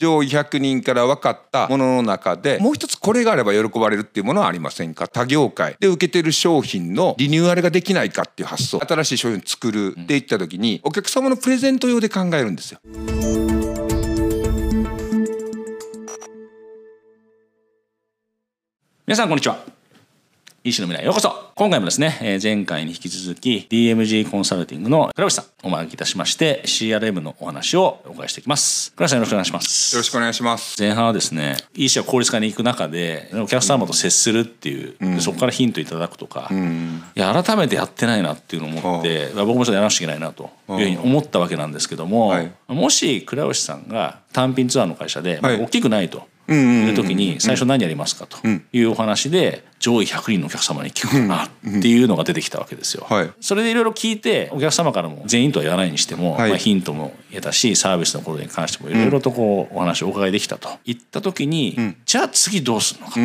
上位100人から分かったものの中でもう一つこれがあれば喜ばれるっていうものはありませんか？他業界。で受けてる商品のリニューアルができないかっていう発想。新しい商品を作るって言った時にお客様のプレゼント用で考えるんですよ。皆さんこんにちは医師の未来へようこそ。今回もですね、えー前回に引き続き DMG コンサルティングの倉内さんお招きいたしまして CRM のお話をお伺いしていきます。倉内さんよろしくお願いします。よろしくお願いします。前半はですね医師は効率化に行く中でお客様と接するっていう、でそこからヒントいただくとか、いや改めてやってないなっていうのを思って、まあ僕もちょっとやらなきゃいけないなというふうに思ったわけなんですけども、はい。もし倉内さんが単品ツアーの会社で、まあはい。大きくないと。うんうんうんいう時に最初何やりますかというお話で上位100人のお客様に聞く。かなっていうのが出てきたわけですよ。はい。それでいろいろ聞いてお客様からも全員とは言わないにしても、はい。まあ、ヒントも得たしサービスのことに関してもいろいろとこうお話をお伺いできたと。言った時に、じゃあ次どうするのか？と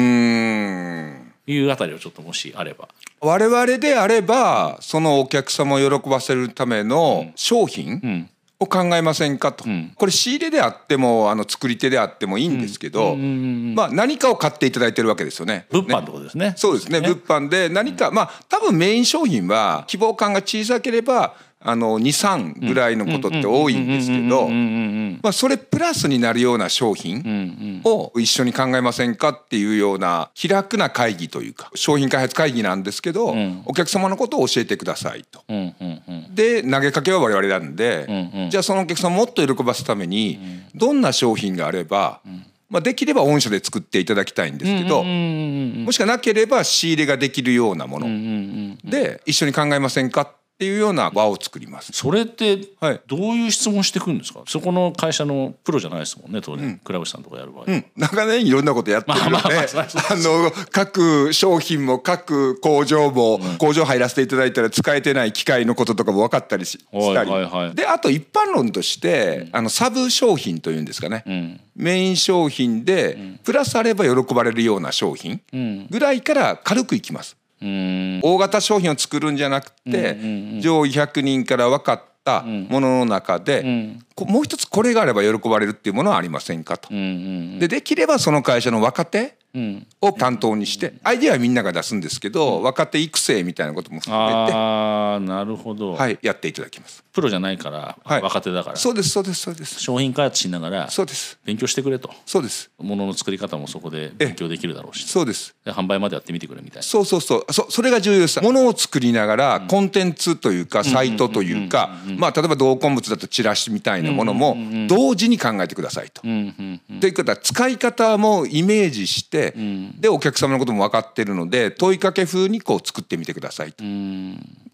いうあたりをちょっともしあれば。我々であればそのお客様を喜ばせるための商品んを考えませんかと、ん。これ仕入れであってもあの作り手であってもいいんですけど、まあ、何かを買っていただいてるわけですよね。物販ってことですね。そうですね。物販で何か、まあ多分メイン商品は希望感が小さければあの23ぐらいのことって多いんですけどまあそれプラスになるような商品を一緒に考えませんかっていうような気楽な会議というか商品開発会議なんですけど、お客様のことを教えてくださいと。うんうん。うんで投げかけは我々なんで、うんうん。じゃあそのお客さんをもっと喜ばすためにどんな商品があれば、まあ、できれば御社で作っていただきたいんですけど、うんうんもしくはなければ仕入れができるようなもの。うんうんで一緒に考えませんかっていうような場を作ります。それってはい。どういう質問してくるんですか？そこの会社のプロじゃないですもんね当然、倉内さんとかやる場合、うん、長年いろんなことやってるので、まあの各商品も各工場も工場入らせていただいたら使えてない機械のこととかも分かったりしはいしたり、はいはい。であと一般論として、あのサブ商品というんですかね、ん。メイン商品で、プラスあれば喜ばれるような商品ぐらいから軽くいきます。うん。大型商品を作るんじゃなくて、上位100人から分かったものの中で、こもう一つこれがあれば喜ばれるっていうものはありませんかと。でできればその会社の若手うんを担当にしてアイデアはみんなが出すんですけど若手育成みたいなことも含めて、ああなるほど、はい、やっていただきます。プロじゃないから、はい。若手だから。そうですそうですそうです。商品開発しながらそうです。勉強してくれと。そうです。物の作り方もそこで勉強できるだろうし。そうです。で販売までやってみてくれみたいな。そうそうそう。そそれが重要です。ものを作りながらコンテンツというかサイトというかまあ例えば同梱物だとチラシみたいなものも同時に考えてくださいと。ということは使い方もイメージして、でお客様のことも分かってるので問いかけ風にこう作ってみてくださいと。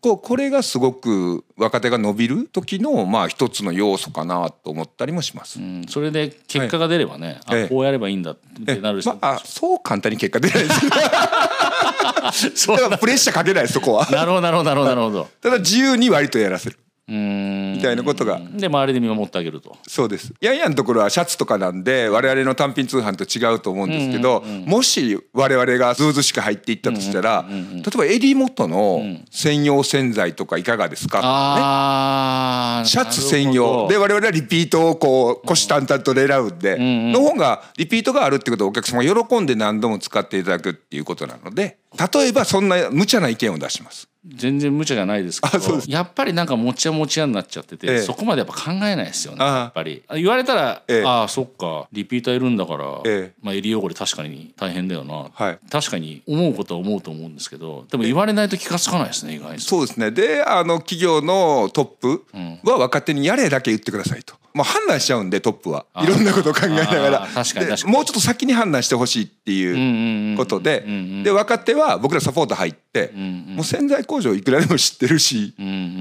こうこれがすごく若手が伸びる時のまあ一つの要素かなと思ったりもします。うん。それで結果が出ればね、ええ。あこうやればいいんだってなるし、まあ、あそう簡単に結果出ないです。だからプレッシャーかけないそこは。なるほどなるほどなるほど。ただ自由に割とやらせる。うんみたいなことが。で周りで見守ってあげると。そうです。ヤンヤンのところはシャツとかなんで我々の単品通販と違うと思うんですけど、もし我々がズーズしか入っていったとしたら、例えば襟元の専用洗剤とかいかがですか、ああシャツ専用。で我々はリピートをこう虎視眈々と狙うんで、の方がリピートがあるってことはお客様が喜んで何度も使っていただくっていうことなので例えばそんな無茶な意見を出します。全然無茶じゃないですけどやっぱりなんかもちゃもちゃになっちゃってて、ええ。そこまでやっぱ考えないですよね。やっぱり。言われたら、ええ。ああそっかリピーターいるんだから、ええ。まあ、襟汚れ確かに大変だよな、はい。確かに思うことは思うと思うんですけどでも言われないと気が付かないですね意外にそうですね。であの企業のトップは若手にやれだけ言ってくださいと、まあ、判断しちゃうんでトップは。いろんなことを考えながら。もうちょっと先に判断してほしいっていうことで。で若手は僕らサポート入ってもう洗剤工場いくらでも知ってるし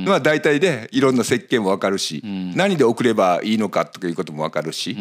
まあ大体でいろんな設計も分かるし何で送ればいいのかとかいうことも分かるし。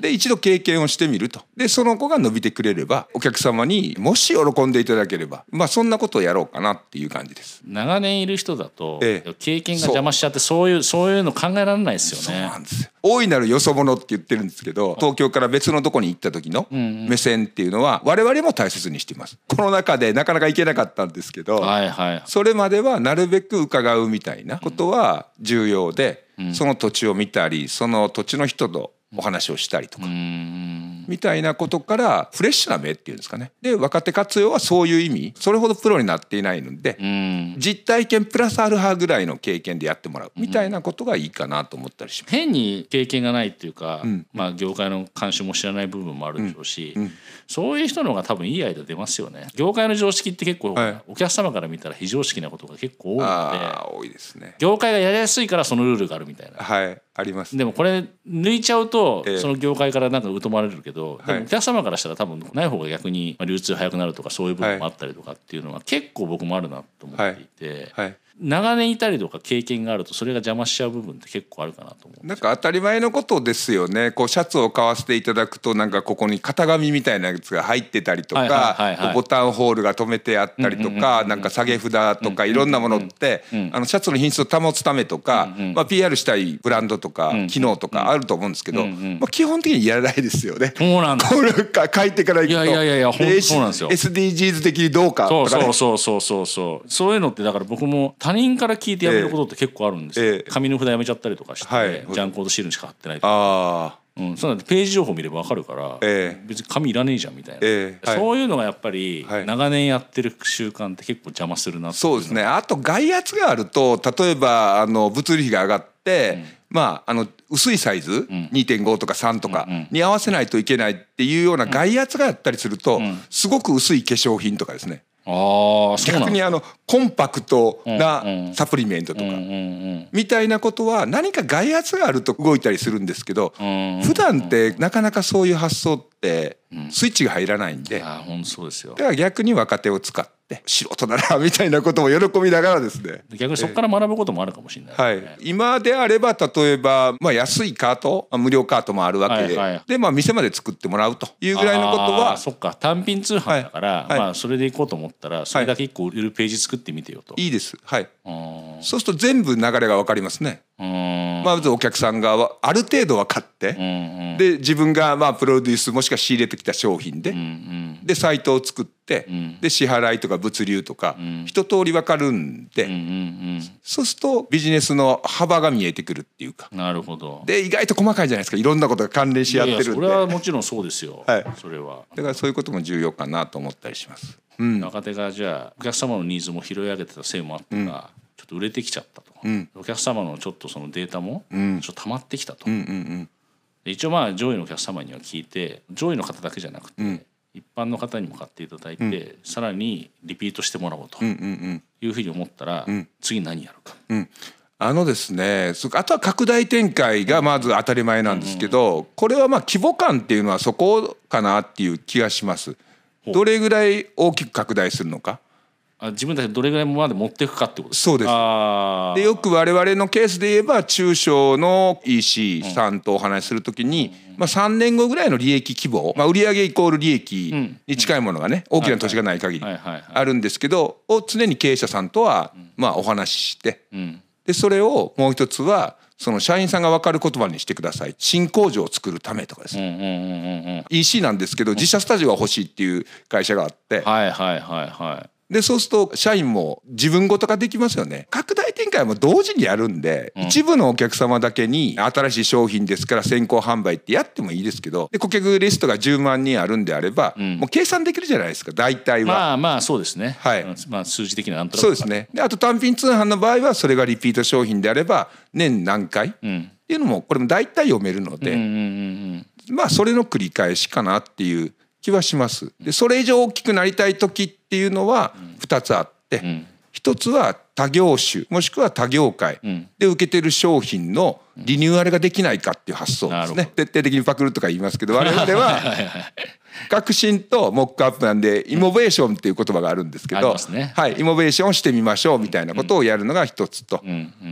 で一度経験をしてみると。でその子が伸びてくれればお客様にもし喜んでいただければまあそんなことをやろうかなっていう感じです。長年いる人だと、ええ。経験が邪魔しちゃってそういうそういうの考えられないですよねなんですよ。大いなるよそ者って言ってるんですけど東京から別のとこに行った時の目線っていうのは我々も大切にしています。コロナ禍でなかなか行けなかったんですけどはいはい。それまではなるべく伺うみたいなことは重要でその土地を見たりその土地の人とお話をしたりとか。みたいなことからフレッシュな目っていうんですかね。で若手活用はそういう意味。それほどプロになっていないので実体験プラスアルファぐらいの経験でやってもらう。みたいなことがいいかなと思ったりします。変に経験がないっていうか、うん、まあ業界の慣習も知らない部分もあるでしょうし、うん。うん、そういう人の方が多分いいアイデア出ますよね。業界の常識って結構、はい、お客様から見たら非常識なことが結構多いので多いですね。業界がやりやすいからそのルールがあるみたいな。はいあります。でもこれ抜いちゃうと、その業界からなんか疎まれるけど、でもお客様からしたら多分ない方が逆に流通早くなるとかそういう部分もあったりとかっていうのは結構僕もあるなと思っていて、はい。はい、長年いたりとか経験があるとそれが邪魔しちゃう部分って結構あるかなと思う。なんか当たり前のことですよね。こうシャツを買わせていただくとなんかここに型紙みたいなやつが入ってたりとかボタンホールが止めてあったりとかなんか下げ札とかいろんなものってあのシャツの品質を保つためとかまあ PR したいブランドとか機能とかあると思うんですけどまあ基本的にやらないですよね。そうなんです書いてからいくといやいやいやそうなんですよ。SDGs 的にどうかとか、ね、そうそうそうそうそうそう。いうのってだから僕も他人から聞いてやめることって結構あるんですよ、えー、紙の札やめちゃったりとかして、はい、ジャンコードシールにしか貼ってないとか。あうん、そうなんページ情報見れば分かるから、えー、別に紙いらねえじゃんみたいな、えーはい、そういうのがやっぱり長年やってる習慣って結構邪魔するなそうですね。あと外圧があると例えばあの物理費が上がって、うん。まあ、あの薄いサイズ、うん、2.5とか3とかに合わせないといけないっていうような外圧があったりすると、すごく薄い化粧品とかですねあ逆にあのコンパクトなサプリメントとか。みたいなことは何か外圧があると動いたりするんですけど普段ってなかなかそういう発想ってスイッチが入らないんで。だから逆に若手を使って。って素人ならみたいなことも喜びながらですね。逆にそこから学ぶこともあるかもしれない、ね、はい、今であれば例えば、まあ、安いカート無料カートもあるわけで、はいはい、で、まあ、店まで作ってもらうというぐらいのことはそっか。単品通販だから、はい、まあ、それでいこうと思ったらそれだけ1個売れるページ作ってみてよと、いいです。はい。そうすると全部流れが分かりますね。まずお客さんがある程度分かって、で自分がまあプロデュースもしくは仕入れてきた商品で、でサイトを作って、で支払いとか物流とか、一通り分かるんで、そうするとビジネスの幅が見えてくるっていうか。なるほど。で意外と細かいじゃないですか。いろんなことが関連し合ってるんで。それはもちろんそうですよ、はい、それは。だからそういうことも重要かなと思ったりします、うん、若手がじゃあお客様のニーズも拾い上げてたせいもあったが、うん、ちょっと売れてきちゃったと、うん、お客様のちょっとそのデータもちょっと溜まってきたと、うんうんうん。一応まあ上位のお客様には聞いて上位の方だけじゃなくて、うん、一般の方にも買っていただいて、うん、さらにリピートしてもらおうというふうに思ったら、うん、次何やるか。うん。あのですねあとは拡大展開がまず当たり前なんですけどこれはまあ規模感っていうのはそこかなっていう気がします。どれぐらい大きく拡大するのかあ自分たちどれぐらいまで持っていくかってことですそうです。でよく我々のケースで言えば中小の EC さんとお話しするときに、まあ、3年後ぐらいの利益規模、まあ、売上イコール利益に近いものがね大きな土地がない限りあるんですけどを常に経営者さんとはまあお話ししてでそれをもう一つはその社員さんが分かる言葉にしてください。新工場を作るためとかです。ね EC なんですけど自社スタジオが欲しいっていう会社があって。はいはいはいはいでそうすると社員も自分ごとができますよね。拡大展開も同時にやるんで、うん、一部のお客様だけに新しい商品ですから先行販売ってやってもいいですけどで顧客リストが10万人あるんであれば、うん、もう計算できるじゃないですか大体は。まあまあそうですね。はい、まあ、数字的ななんとなく。そうですね。であと単品通販の場合はそれがリピート商品であれば年何回、うん、っていうのもこれも大体読めるので、うんうんうんうん、まあそれの繰り返しかなっていう気はします。でそれ以上大きくなりたい時っていうのは2つあって、一つは他業種もしくは他業界。で受けてる商品のリニューアルができないかっていう発想ですね。徹底的にパクるとか言いますけど我々は革新とモックアップなんでイノベーションっていう言葉があるんですけど、ね、はい、イノベーションしてみましょうみたいなことをやるのが一つと、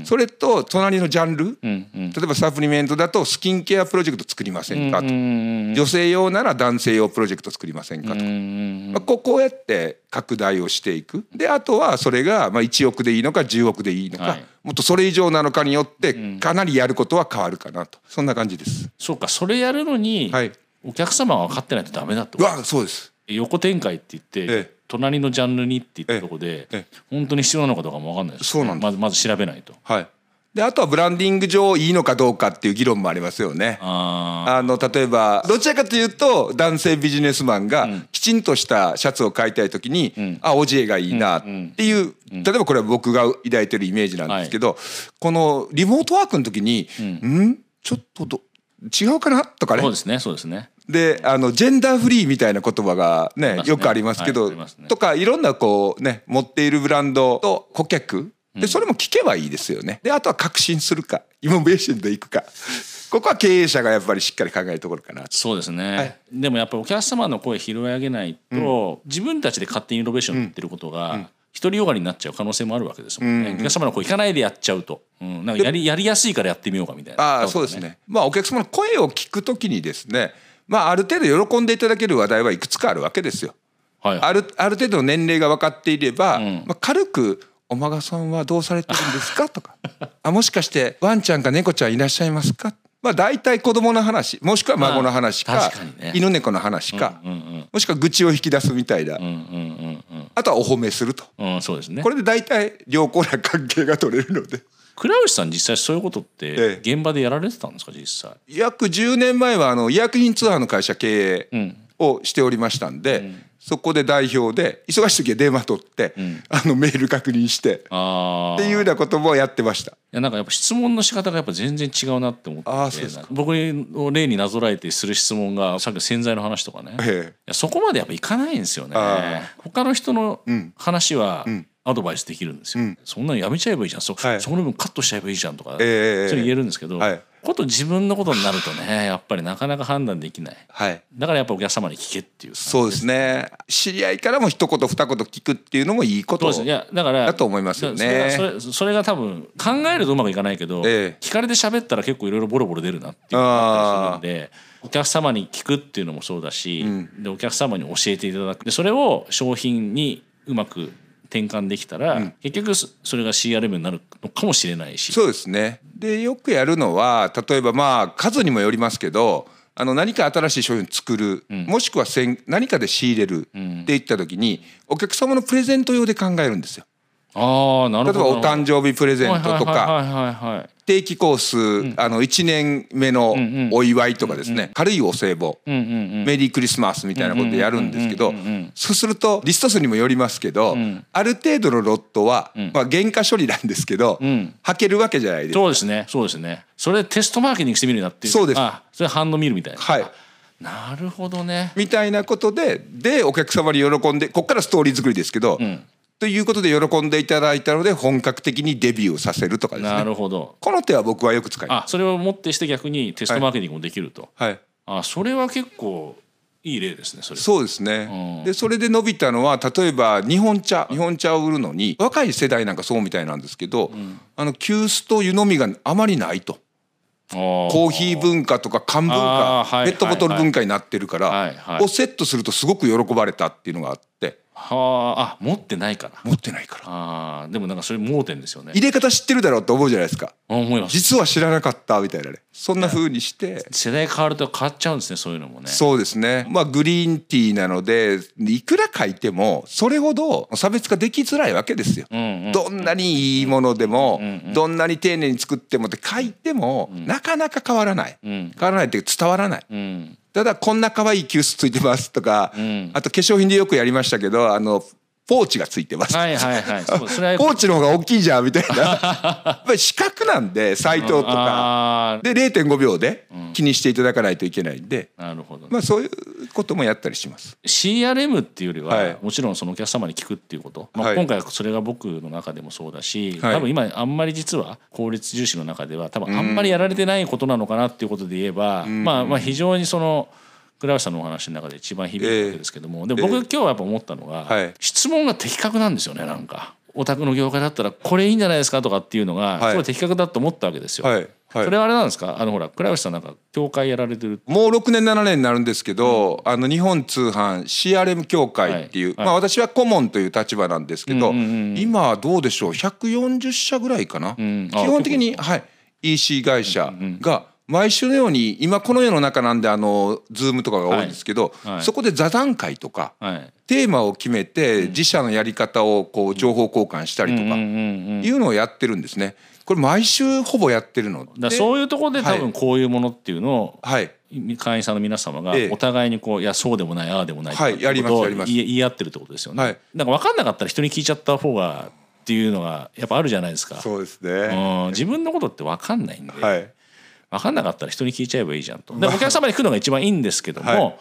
それと隣のジャンル、例えばサプリメントだとスキンケアプロジェクト作りませんかと、女性用なら男性用プロジェクト作りませんかと、まあ、ここうやって拡大をしていく。であとはそれがまあ1億でいいのか10億でいいのか、はい、もっとそれ以上なのかによってかなりやることは変わるかなと。そんな感じです。そうかそれやるのに、はいお客様が分かってないとダメだってわそうです。横展開って言って、ええ、隣のジャンルにって言ったとこで、ええ、本当に必要なのかどうかも分かんないです、ね、そうなんまずまず調べないと。はい。であとはブランディング上いいのかどうかっていう議論もありますよね。あの例えばどちらかというと男性ビジネスマンがきちんとしたシャツを買いたい時に、うん、あオジエがいいなっていう、例えばこれは僕が抱いてるイメージなんですけど、はい、このリモートワークの時に「うん、ん？ちょっとど違うかな?」とかね。そうですねそうですね。であのジェンダーフリーみたいな言葉がね、ね、よくありますけど、はいね、とかいろんなこうね持っているブランドと顧客。でそれも聞けばいいですよね。であとは確信するかイノベーションでいくか。ここは経営者がやっぱりしっかり考えるところかなそうですね、はい、でもやっぱりお客様の声拾い上げないと、うん、自分たちで勝手にイノベーションやってることが、うん独りよがりになっちゃう可能性もあるわけですもんね、うん、お客様の声いかないでやっちゃうと、うん、なんかやりやりやすいからやってみようかみたいな、ね、ああそうですね。まあお客様の声を聞くときにですねまあある程度喜んでいただける話題はいくつかあるわけですよ、はい、あるある程度の年齢が分かっていれば、うん、まあ、軽くお孫さんはどうされてるんですか?」とか「あもしかしてワンちゃんか猫ちゃんいらっしゃいますか?」まあ大体子供の話もしくは孫の話か,、犬猫の話か、もしくは愚痴を引き出すみたいな、あとはお褒めすると、そうですね、これで大体良好な関係が取れるので。倉吉さん実際そういうことって現場でやられてたんですか実際？約10年前はあの医薬品ツアーの会社経営をしておりましたんで、うんそこで代表で忙しい時は電話取って、うん、あのメール確認してっていうようなこともやってました。いやなんかやっぱ質問の仕方がやっぱ全然違うなって思ってあそうですか。僕を例になぞらえてする質問がさっきの洗剤の話とかね、ええ、そこまでやっぱいかないんですよね。他の人の話は、うん。アドバイスできるんですよ、うん、そんなのやめちゃえばいいじゃん。そ,、はい、そこの分カットしちゃえばいいじゃんとか、えー、それ言えるんですけど、はい、こと自分のことになるとね やっぱりなかなか判断できない、はい、だからやっぱお客様に聞けっていう、そうですね。知り合いからも一言二言聞くっていうのもいいこといやだからだと思いますよね。それそれが多分考えるとうまくいかないけど、えー、聞かれて喋ったら結構いろいろボロボロ出るなっていうのでお客様に聞くっていうのもそうだし、うん、でお客様に教えていただく。でそれを商品にうまく転換できたら、うん、結局それが CRM になるのかもしれないし。そうですね。でよくやるのは例えばまあ数にもよりますけどあの何か新しい商品を作る、うん、もしくは何かで仕入れるっていった時に、お客様のプレゼント用で考えるんですよ。あなるほど。例えばお誕生日プレゼントとか定期コース、うん、あの1年目のお祝いとかですね、うんうん、軽いお歳暮、うんうんうん、メリークリスマスみたいなことでやるんですけど、そうするとリスト数にもよりますけど、うん、ある程度のロットは、まあ、原価処理なんですけど、うん、履けるわけじゃないですか。そうですね。そうですね。それテストマーケティングしてみるなっていう。そうです。あそれ反応見るみたいな。はい。なるほどね。みたいなことででお客様に喜んでここからストーリー作りですけど、うんということで喜んでいただいたので本格的にデビューさせるとかですね。なるほど。この手は僕はよく使います。あそれをもってして逆にテストマーケティングもできると、はい、あそれは結構いい例ですねそれ。そうですね、うん、でそれで伸びたのは例えば日本茶日本茶を売るのに若い世代なんかそうみたいなんですけど、うん、あの急須と湯飲みがあまりないと。コーヒー文化とか缶文化ペットボトル文化になってるから、をセットするとすごく喜ばれたっていうのがあってはあ持ってないから。持ってないから。あでもなんかそれ盲点ですよね。入れ方知ってるだろうと思うじゃないですか。思います。実は知らなかったみたいなね。そんなふうにして。世代変わると変わっちゃうんですねそういうのもね。そうですね。まあグリーンティーなのでいくら書いてもそれほど差別化できづらいわけですよ、うんうん、どんなにいいものでも、うんうん、どんなに丁寧に作ってもって書いても、うん、なかなか変わらない、うん、変わらないって伝わらない、うんただこんな可愛い急須ついてますとか、うん、あと化粧品でよくやりましたけどあのポーチがついてます。はいはいはい。そうそれポーチの方が大きいじゃんみたいな。やっぱり四角なんでサイトとかで0.5秒で気にしていただかないといけないんで、なるほど。まあそういうこともやったりします。CRM っていうよりは、はい、もちろんそのお客様に聞くっていうこと。まあ、今回はそれが僕の中でもそうだし、はい、多分今あんまり実は効率重視の中では多分あんまりやられてないことなのかなっていうことで言えば、うん、まあまあ非常にその。倉橋さんのお話の中で一番響くわけですけども、えー、で僕今日はやっぱ思ったのが、はい、質問が的確なんですよねなんか。お宅の業界だったらこれいいんじゃないですかとかっていうのがすごい的確だと思ったわけですよ。はい。はい、それはあれなんですか？あのほら倉吉さんなんか協会やられてるもう6年7年になるんですけど、うん、あの日本通販 CRM 協会っていう、はい。はい、まあ、私は顧問という立場なんですけど、うんうんうん、今はどうでしょう？140社ぐらいかな、うん、基本的に、はい、EC 会社が毎週のように今この世の中なんであのズームとかが多いんですけど、はい。はい、そこで座談会とか、はい、テーマを決めて自社のやり方をこう情報交換したりとかいうのをやってるんですね。これ毎週ほぼやってるのだそういうところで多分こういうものっていうのを、はい、会員さんの皆様がお互いにこう、いやそうでもないああでもないってことを言い合ってるってことですよね。はい、なんか分かんなかったら人に聞いちゃった方がっていうのがやっぱあるじゃないですか。そうですね。うん、自分のことって分かんないんで、はい、分かんなかったら人に聞いちゃえばいいじゃんと。でお客様に来るのが一番いいんですけども、はい、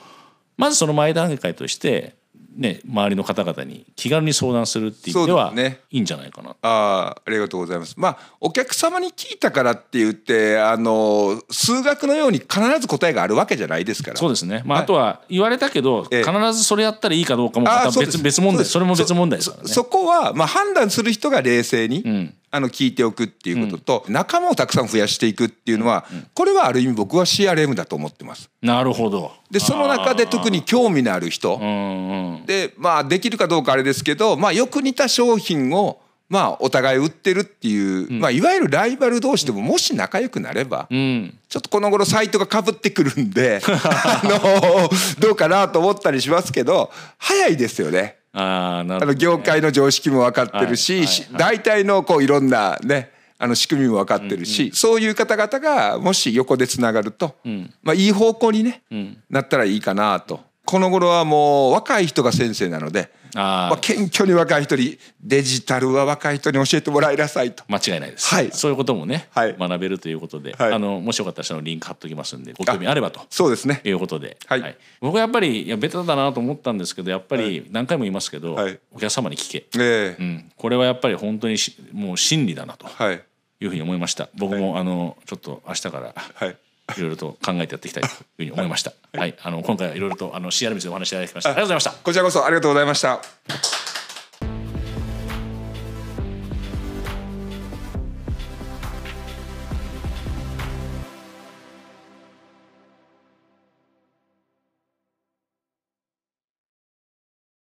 まずその前段階としてね、周りの方々に気軽に相談するっていう意味では、ね、いいんじゃないかな。あありがとうございます。まあお客様に聞いたからって言ってあの数学のように必ず答えがあるわけじゃないですから。そうですね、まあ、はい、あとは言われたけど、ええ、必ずそれやったらいいかどうかもまた別別問題それも別問題ですからね。そこは、まあ、判断する人が冷静に、うんあの聞いておくっていうことと、うん、仲間をたくさん増やしていくっていうのは、うん、これはある意味僕は CRM だと思ってます。なるほど。でその中で特に興味のある人。でまあできるかどうかあれですけど、まあ、よく似た商品をまあお互い売ってるっていう、うん、まあ、いわゆるライバル同士でももし仲良くなれば、うん、ちょっとこの頃サイトがかぶってくるんで あのどうかなと思ったりしますけど早いですよね。あなるほど、ね、業界の常識も分かってるし、はいはいはい、大体のこういろんなねあの仕組みも分かってるし、うんうん、そういう方々がもし横でつながると、うん、まあ、いい方向にね、うん、なったらいいかなとこの頃はもう若い人が先生なのであ、まあ、謙虚に若い人にデジタルは若い人に教えてもらいなさいと。間違いないです、はい、そういうこともね、はい、学べるということで、はい、あのもしよかったらそのリンク貼っときますんでご興味あればと。そうですね。いうことで、はい、はい、僕はやっぱりいやベタだなと思ったんですけどやっぱり何回も言いますけど、お客様に聞け、えーうん、これはやっぱり本当にしもう真理だなとい。うふうに思いました。僕も、あのちょっと明日から、はいいろいろと考えてやっていきたいというふうに思いました。はい、あの今回はいろいろとあの CR についてお話しいただきました。ありがとうございました。こちらこそありがとうございました。